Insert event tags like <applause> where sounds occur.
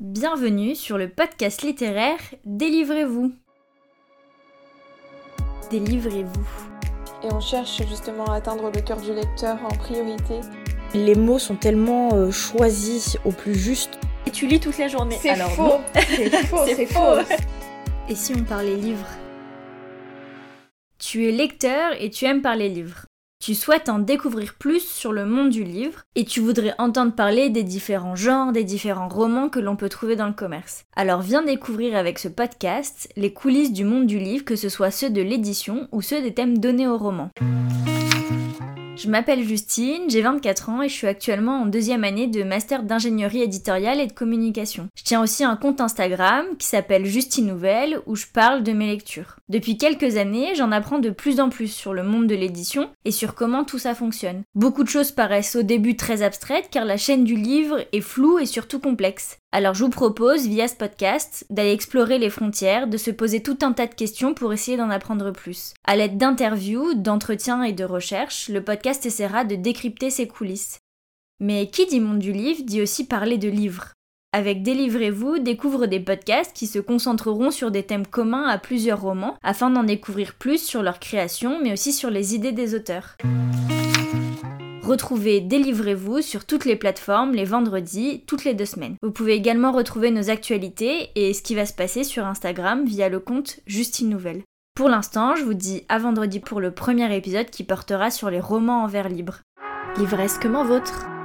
Bienvenue sur le podcast littéraire Délivrez-vous. Délivrez-vous. Et on cherche justement à atteindre le cœur du lecteur en priorité. Les mots sont tellement euh, choisis au plus juste. Et tu lis toute la journée. C'est Alors faux. <laughs> C'est faux. <laughs> C'est faux. Et si on parlait livres? Tu es lecteur et tu aimes parler livres. Tu souhaites en découvrir plus sur le monde du livre et tu voudrais entendre parler des différents genres, des différents romans que l'on peut trouver dans le commerce. Alors viens découvrir avec ce podcast les coulisses du monde du livre, que ce soit ceux de l'édition ou ceux des thèmes donnés au roman. Je m'appelle Justine, j'ai 24 ans et je suis actuellement en deuxième année de master d'ingénierie éditoriale et de communication. Je tiens aussi un compte Instagram qui s'appelle Justine Nouvelle où je parle de mes lectures. Depuis quelques années, j'en apprends de plus en plus sur le monde de l'édition et sur comment tout ça fonctionne. Beaucoup de choses paraissent au début très abstraites car la chaîne du livre est floue et surtout complexe. Alors je vous propose, via ce podcast, d'aller explorer les frontières, de se poser tout un tas de questions pour essayer d'en apprendre plus. À l'aide d'interviews, d'entretiens et de recherches, le podcast essaiera de décrypter ses coulisses. Mais qui dit monde du livre dit aussi parler de livres. Avec Délivrez-vous, découvre des podcasts qui se concentreront sur des thèmes communs à plusieurs romans afin d'en découvrir plus sur leur création mais aussi sur les idées des auteurs. Retrouvez Délivrez-vous sur toutes les plateformes les vendredis, toutes les deux semaines. Vous pouvez également retrouver nos actualités et ce qui va se passer sur Instagram via le compte Justine Nouvelle. Pour l'instant, je vous dis à vendredi pour le premier épisode qui portera sur les romans en vers libre. Livresquement vôtre.